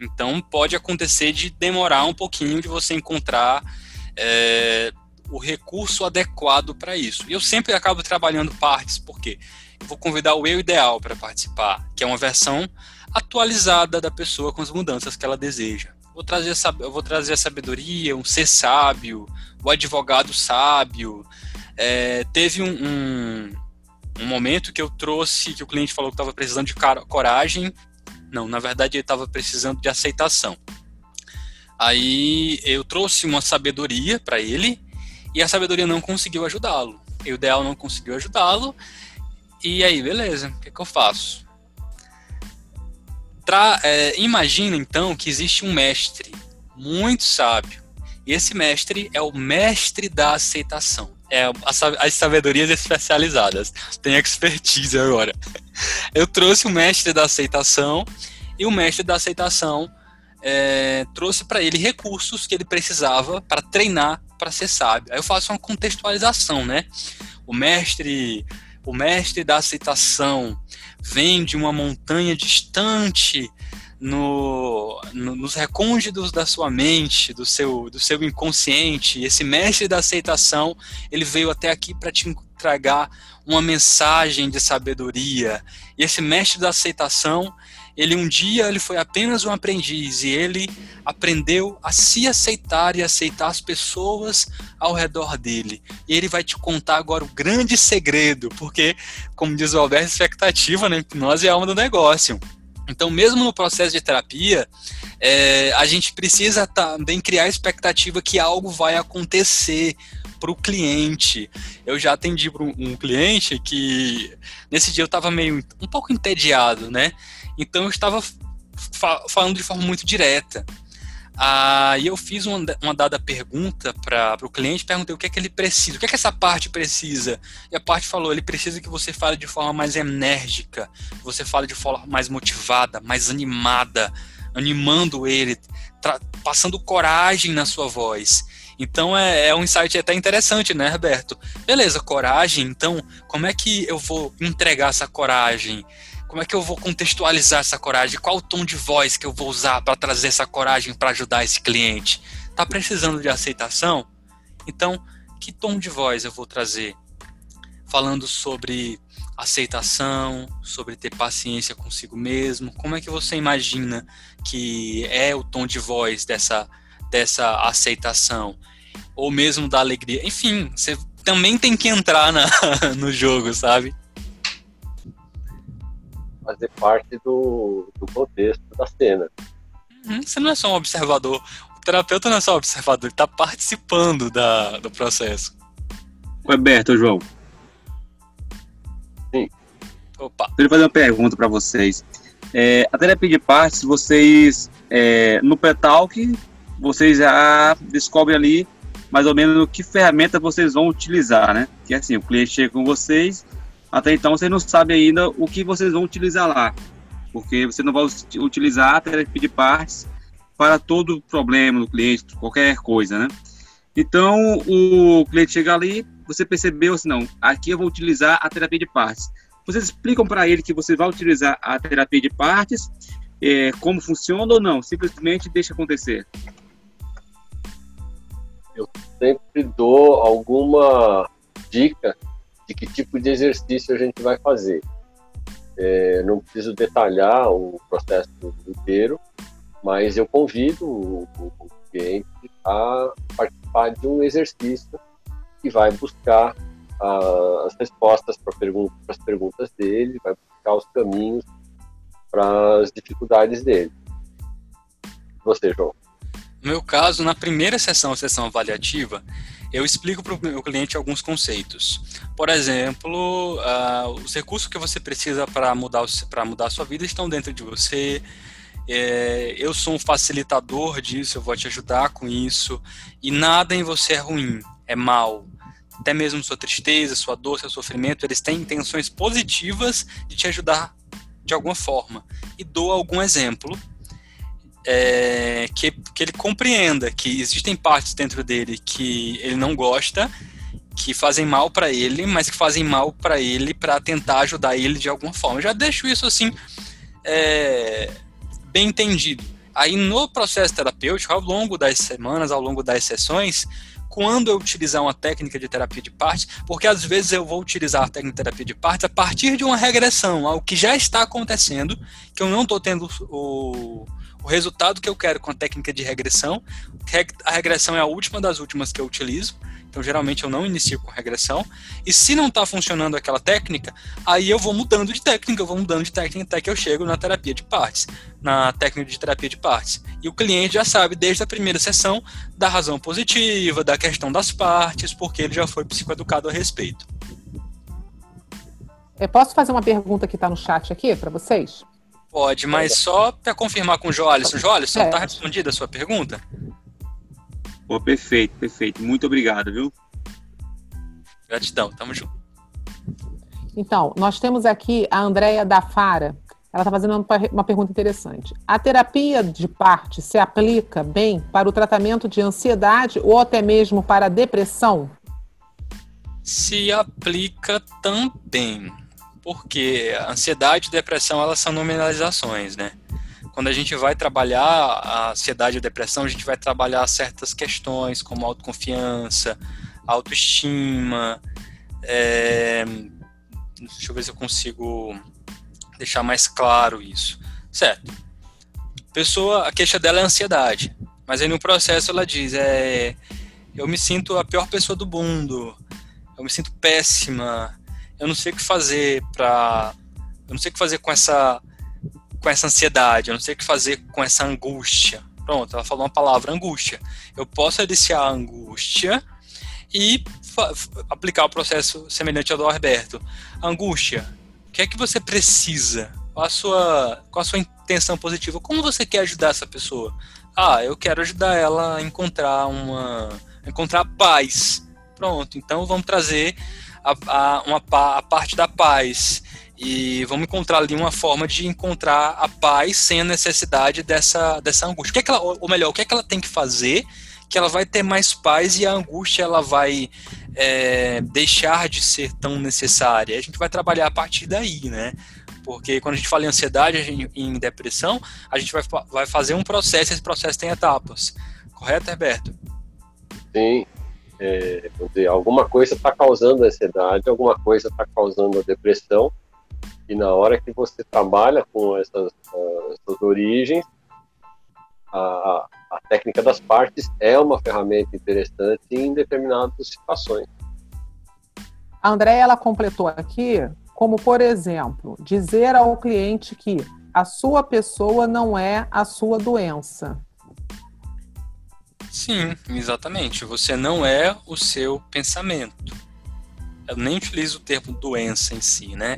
Então pode acontecer de demorar um pouquinho de você encontrar é, o recurso adequado para isso. Eu sempre acabo trabalhando partes, porque eu vou convidar o eu ideal para participar, que é uma versão atualizada da pessoa com as mudanças que ela deseja. Vou trazer, eu vou trazer a sabedoria, um ser sábio, o advogado sábio. É, teve um, um, um, momento que eu trouxe, que o cliente falou que estava precisando de coragem. Não, na verdade ele estava precisando de aceitação. Aí eu trouxe uma sabedoria para ele e a sabedoria não conseguiu ajudá-lo. E o ideal não conseguiu ajudá-lo. E aí, beleza, o que, que eu faço? Tra é, imagina então que existe um mestre muito sábio. E esse mestre é o mestre da aceitação. É as, as sabedorias especializadas. Tem expertise agora. Eu trouxe o mestre da aceitação e o mestre da aceitação é, trouxe para ele recursos que ele precisava para treinar para ser sábio. Aí eu faço uma contextualização, né? O mestre, o mestre da aceitação vem de uma montanha distante no, no, nos recônditos da sua mente, do seu, do seu inconsciente. Esse mestre da aceitação, ele veio até aqui para te entregar uma mensagem de sabedoria. E esse mestre da aceitação, ele um dia ele foi apenas um aprendiz e ele aprendeu a se aceitar e aceitar as pessoas ao redor dele. E ele vai te contar agora o grande segredo, porque, como diz o Alberto, expectativa né, hipnose é a alma do negócio. Então, mesmo no processo de terapia, é, a gente precisa também criar a expectativa que algo vai acontecer para o cliente. Eu já atendi para um cliente que nesse dia eu estava meio um pouco entediado, né? Então eu estava fa falando de forma muito direta. Aí eu fiz uma, uma dada pergunta para o cliente, perguntei o que é que ele precisa, o que é que essa parte precisa. E a parte falou, ele precisa que você fale de forma mais enérgica, que você fale de forma mais motivada, mais animada, animando ele, passando coragem na sua voz. Então é, é, um insight até interessante, né, Roberto? Beleza, coragem. Então, como é que eu vou entregar essa coragem? Como é que eu vou contextualizar essa coragem? Qual o tom de voz que eu vou usar para trazer essa coragem para ajudar esse cliente? Tá precisando de aceitação? Então, que tom de voz eu vou trazer? Falando sobre aceitação, sobre ter paciência consigo mesmo. Como é que você imagina que é o tom de voz dessa dessa aceitação? Ou mesmo da alegria? Enfim, você também tem que entrar na, [LAUGHS] no jogo, sabe? fazer parte do, do contexto da cena. Uhum, você não é só um observador. O terapeuta não é só um observador, ele está participando da, do processo. Roberto, João. Sim. Opa. Deixa eu fazer uma pergunta para vocês. É, a terapia de partes, vocês, é, no pré-talk, vocês já descobrem ali mais ou menos que ferramenta vocês vão utilizar, né? Que é assim, o cliente chega com vocês, até então você não sabe ainda o que vocês vão utilizar lá, porque você não vai utilizar a terapia de partes para todo problema do cliente, qualquer coisa, né? Então o cliente chega ali, você percebeu assim, não, aqui eu vou utilizar a terapia de partes. Vocês explicam para ele que você vai utilizar a terapia de partes, é, como funciona ou não? Simplesmente deixa acontecer? Eu sempre dou alguma dica de que tipo de exercício a gente vai fazer. É, não preciso detalhar o processo inteiro, mas eu convido o, o cliente a participar de um exercício que vai buscar uh, as respostas para pergunta, as perguntas dele, vai buscar os caminhos para as dificuldades dele. Você, João? No meu caso, na primeira sessão, sessão avaliativa, eu explico para o meu cliente alguns conceitos. Por exemplo, uh, os recursos que você precisa para mudar, para mudar a sua vida estão dentro de você. É, eu sou um facilitador disso, eu vou te ajudar com isso. E nada em você é ruim, é mal. Até mesmo sua tristeza, sua dor, seu sofrimento, eles têm intenções positivas de te ajudar de alguma forma. E dou algum exemplo é, que, que ele compreenda que existem partes dentro dele que ele não gosta, que fazem mal para ele, mas que fazem mal para ele para tentar ajudar ele de alguma forma. Eu já deixo isso assim é, bem entendido. Aí no processo terapêutico, ao longo das semanas, ao longo das sessões, quando eu utilizar uma técnica de terapia de partes, porque às vezes eu vou utilizar a técnica de terapia de partes a partir de uma regressão, algo que já está acontecendo, que eu não estou tendo o, o resultado que eu quero com a técnica de regressão. A regressão é a última das últimas que eu utilizo, então geralmente eu não inicio com regressão. E se não está funcionando aquela técnica, aí eu vou mudando de técnica, eu vou mudando de técnica até que eu chego na terapia de partes, na técnica de terapia de partes. E o cliente já sabe desde a primeira sessão da razão positiva, da questão das partes, porque ele já foi psicoeducado a respeito. Eu posso fazer uma pergunta que está no chat aqui para vocês? Pode, mas só para confirmar com o Joalisson. Joalisson, está é. respondida a sua pergunta? Pô, perfeito, perfeito. Muito obrigado, viu? Gratidão, tamo junto. Então, nós temos aqui a Andréia da Fara. Ela está fazendo uma pergunta interessante. A terapia de parte se aplica bem para o tratamento de ansiedade ou até mesmo para a depressão? Se aplica também porque ansiedade e depressão elas são nominalizações, né? Quando a gente vai trabalhar a ansiedade a depressão, a gente vai trabalhar certas questões como autoconfiança, autoestima. É... Deixa eu ver se eu consigo deixar mais claro isso. Certo. Pessoa, a queixa dela é ansiedade, mas aí no processo ela diz: é, eu me sinto a pior pessoa do mundo, eu me sinto péssima, eu não sei o que fazer para eu não sei o que fazer com essa com essa ansiedade, eu não sei o que fazer com essa angústia. Pronto, ela falou uma palavra angústia. Eu posso aliciar a angústia e aplicar o processo semelhante ao do Alberto. Angústia, o que é que você precisa? Qual a sua, qual a sua intenção positiva? Como você quer ajudar essa pessoa? Ah, eu quero ajudar ela a encontrar uma encontrar paz. Pronto, então vamos trazer a, a, uma, a parte da paz. E vamos encontrar ali uma forma de encontrar a paz sem a necessidade dessa, dessa angústia. O que, é que ela, ou melhor, o que é que ela tem que fazer que ela vai ter mais paz e a angústia ela vai é, deixar de ser tão necessária. A gente vai trabalhar a partir daí, né? Porque quando a gente fala em ansiedade, e em depressão, a gente vai, vai fazer um processo, esse processo tem etapas. Correto, Herberto? Sim, é, dizer, alguma coisa está causando a ansiedade, alguma coisa está causando a depressão, e na hora que você trabalha com essas, uh, essas origens, a, a, técnica das partes é uma ferramenta interessante em determinadas situações. A Andréia, ela completou aqui, como por exemplo, dizer ao cliente que a sua pessoa não é a sua doença. Sim, exatamente. Você não é o seu pensamento. Eu nem utilizo o termo doença em si, né?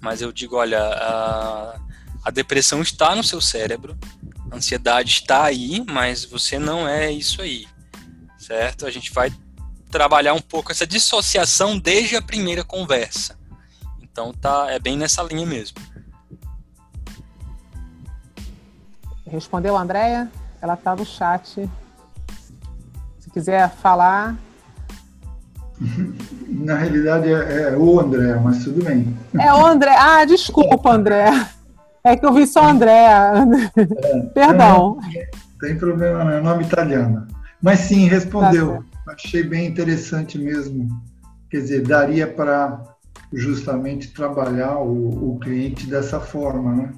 Mas eu digo, olha, a, a depressão está no seu cérebro, a ansiedade está aí, mas você não é isso aí, certo? A gente vai trabalhar um pouco essa dissociação desde a primeira conversa. Então tá, é bem nessa linha mesmo. Respondeu a Andrea? Ela está no chat quiser falar. [LAUGHS] Na realidade é, é, o André, mas tudo bem. É o André. Ah, desculpa, André. É que eu vi só André. É, Perdão. Não, tem problema, não é nome italiano. Mas sim, respondeu. Tá Achei bem interessante mesmo. Quer dizer, daria para justamente trabalhar o, o cliente dessa forma, né?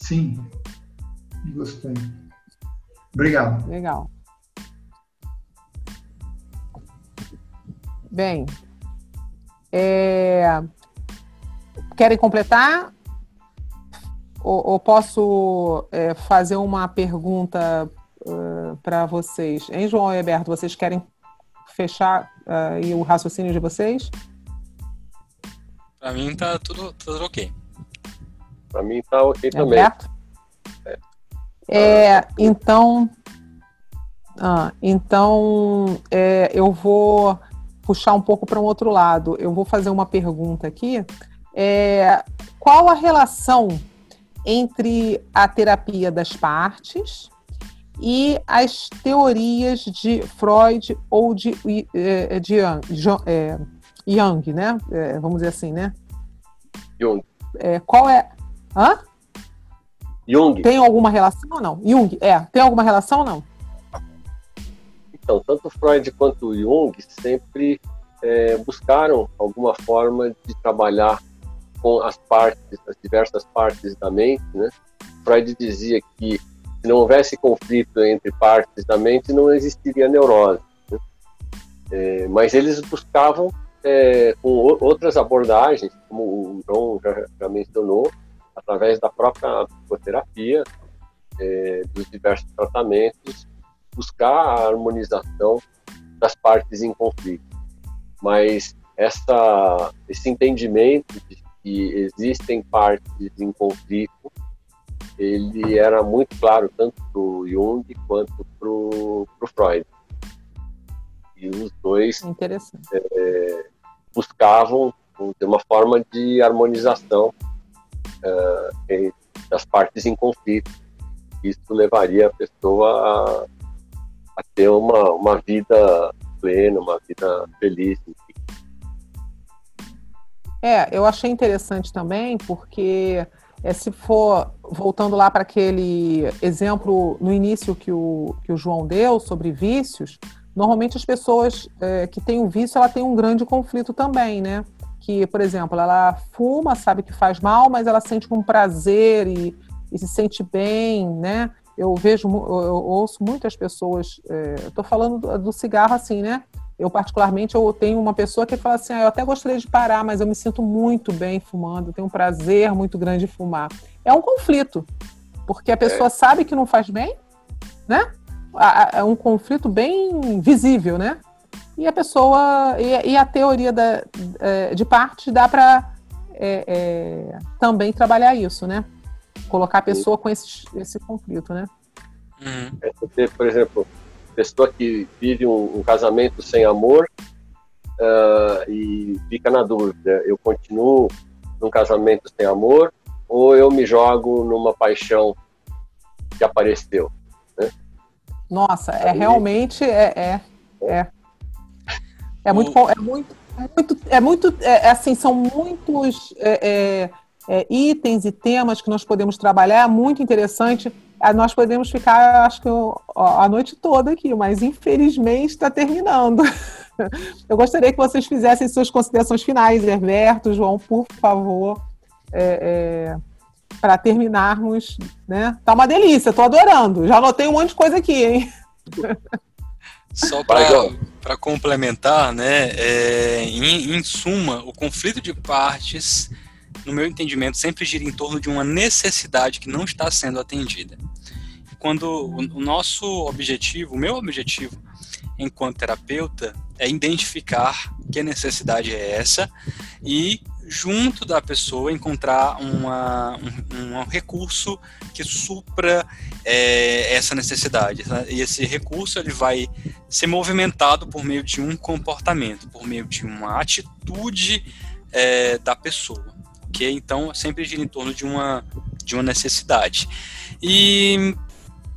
Sim, gostei. Obrigado. Legal. Bem, é... querem completar? Ou, ou posso é, fazer uma pergunta uh, para vocês? Hein, João e Alberto, vocês querem fechar uh, o raciocínio de vocês? Para mim tá tudo, tudo ok. Para mim tá ok também. Alberto? É, é então, ah, então é, eu vou puxar um pouco para um outro lado. Eu vou fazer uma pergunta aqui. É, qual a relação entre a terapia das partes e as teorias de Freud ou de, é, de Jung, é, Jung né? É, vamos dizer assim, né? Jung. É, qual é? Hã? Jung. Tem alguma relação ou não? Jung, é. Tem alguma relação ou não? Então, tanto Freud quanto Jung sempre é, buscaram alguma forma de trabalhar com as partes, as diversas partes da mente, né? Freud dizia que se não houvesse conflito entre partes da mente, não existiria neurose. Né? É, mas eles buscavam, é, com outras abordagens, como o João já, já mencionou, através da própria psicoterapia, é, dos diversos tratamentos, buscar a harmonização das partes em conflito. Mas essa, esse entendimento de que existem partes em conflito, ele era muito claro tanto para o Jung quanto para o Freud. E os dois é, buscavam ter uma forma de harmonização é, das partes em conflito. Isso levaria a pessoa a ter uma, uma vida plena, uma vida feliz. É, eu achei interessante também, porque é, se for voltando lá para aquele exemplo no início que o, que o João deu sobre vícios, normalmente as pessoas é, que têm o vício, ela tem um grande conflito também, né? Que, por exemplo, ela fuma, sabe que faz mal, mas ela sente um prazer e, e se sente bem, né? Eu vejo, eu ouço muitas pessoas, estou é, falando do, do, cigarro assim, né? Eu, particularmente, eu tenho uma pessoa que fala assim, ah, eu até gostaria de parar, mas eu me sinto muito bem fumando, tenho um prazer muito grande de fumar. É um conflito, porque a pessoa é. sabe que não faz bem, né? É um conflito bem visível, né? E a pessoa, e, e a teoria da, é, de parte dá para é, é, também trabalhar isso, né? Colocar a pessoa com esse, esse conflito, né? Uhum. É porque, por exemplo, pessoa que vive um, um casamento sem amor uh, e fica na dúvida, eu continuo num casamento sem amor ou eu me jogo numa paixão que apareceu, né? Nossa, é Aí, realmente é é é, é muito é muito é muito, é muito é, assim são muitos é, é é, itens e temas que nós podemos trabalhar, é muito interessante. Ah, nós podemos ficar, acho que, a noite toda aqui, mas infelizmente está terminando. [LAUGHS] Eu gostaria que vocês fizessem suas considerações finais, Herberto, João, por favor, é, é, para terminarmos. Né? Tá uma delícia, estou adorando. Já anotei um monte de coisa aqui, hein? Só para complementar, né, é, em, em suma, o conflito de partes no meu entendimento, sempre gira em torno de uma necessidade que não está sendo atendida. Quando o nosso objetivo, o meu objetivo enquanto terapeuta, é identificar que necessidade é essa e junto da pessoa encontrar uma, um, um recurso que supra é, essa necessidade. E esse recurso ele vai ser movimentado por meio de um comportamento, por meio de uma atitude é, da pessoa então sempre gira em torno de uma, de uma necessidade. E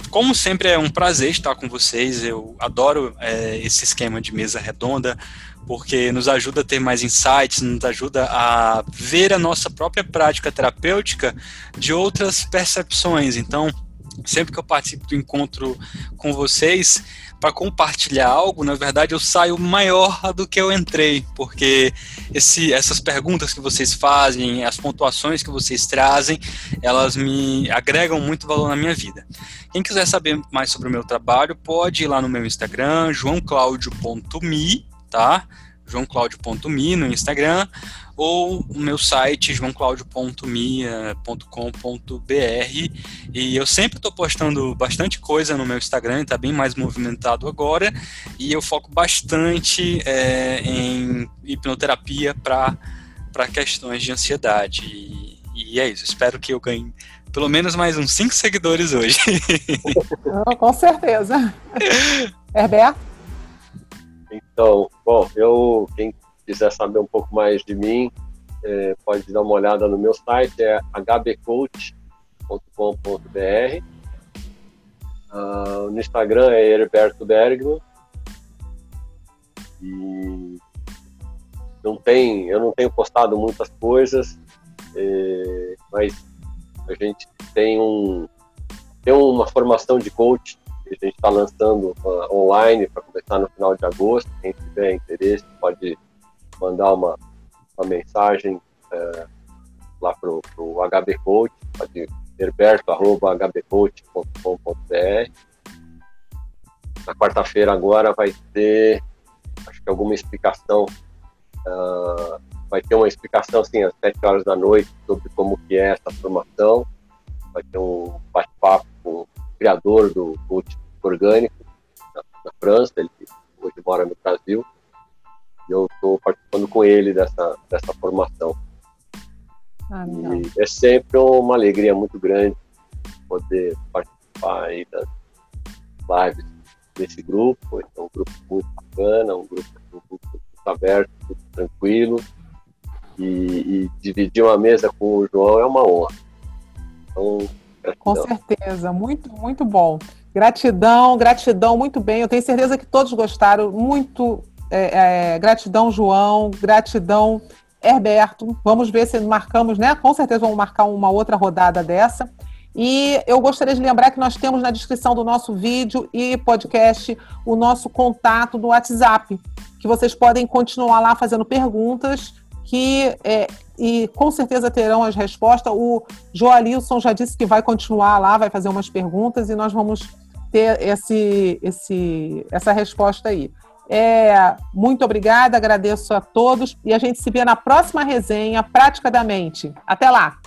como sempre é um prazer estar com vocês, eu adoro é, esse esquema de mesa redonda, porque nos ajuda a ter mais insights, nos ajuda a ver a nossa própria prática terapêutica de outras percepções. Então, sempre que eu participo do encontro com vocês, para compartilhar algo, na verdade eu saio maior do que eu entrei, porque esse, essas perguntas que vocês fazem, as pontuações que vocês trazem, elas me agregam muito valor na minha vida. Quem quiser saber mais sobre o meu trabalho, pode ir lá no meu Instagram, joãoclaudio.me, tá? joãoclaudio.me no Instagram, ou o meu site joãoclaudio.me.com.br e eu sempre estou postando bastante coisa no meu Instagram, está bem mais movimentado agora e eu foco bastante é, em hipnoterapia para questões de ansiedade e, e, é isso, espero que eu ganhe pelo menos mais uns 5 seguidores hoje. oh, [LAUGHS] com certeza. [LAUGHS] Herberto? Então, bom, eu, quem quiser saber um pouco mais de mim, é, pode dar uma olhada no meu site, é hbcoach.com.br. Uh, no Instagram é Herberto Bergman. E não tem, eu não tenho postado muitas coisas, é, mas a gente tem um tem uma formação de coach a gente está lançando uh, online para começar no final de agosto. Quem tiver interesse pode mandar uma, uma mensagem é, lá para o HB Coach, pode herberto.hbcoach.com.br. Na quarta-feira agora vai ter, acho que alguma explicação, uh, vai ter uma explicação assim às sete horas da noite sobre como que é essa formação. Vai ter um bate-papo com criador do coach orgânico na, na França, ele hoje mora no Brasil e eu estou participando com ele dessa, dessa formação. Ah, é sempre uma alegria muito grande poder participar aí das lives desse grupo. É um grupo muito bacana, um grupo, um grupo muito aberto, muito tranquilo. E, e, dividir uma mesa com o João é uma honra. Então, com certeza, muito, muito bom. Gratidão, gratidão, muito bem. Eu tenho certeza que todos gostaram. Muito é, é, gratidão, João. Gratidão, Herberto. Vamos ver se marcamos, né? Com certeza vamos marcar uma outra rodada dessa. E eu gostaria de lembrar que nós temos na descrição do nosso vídeo e podcast o nosso contato do WhatsApp, que vocês podem continuar lá fazendo perguntas que é, e com certeza terão as respostas. O Joalilson já disse que vai continuar lá, vai fazer umas perguntas e nós vamos ter esse, esse, essa resposta aí. É, muito obrigada, agradeço a todos e a gente se vê na próxima resenha Prática da Mente. Até lá!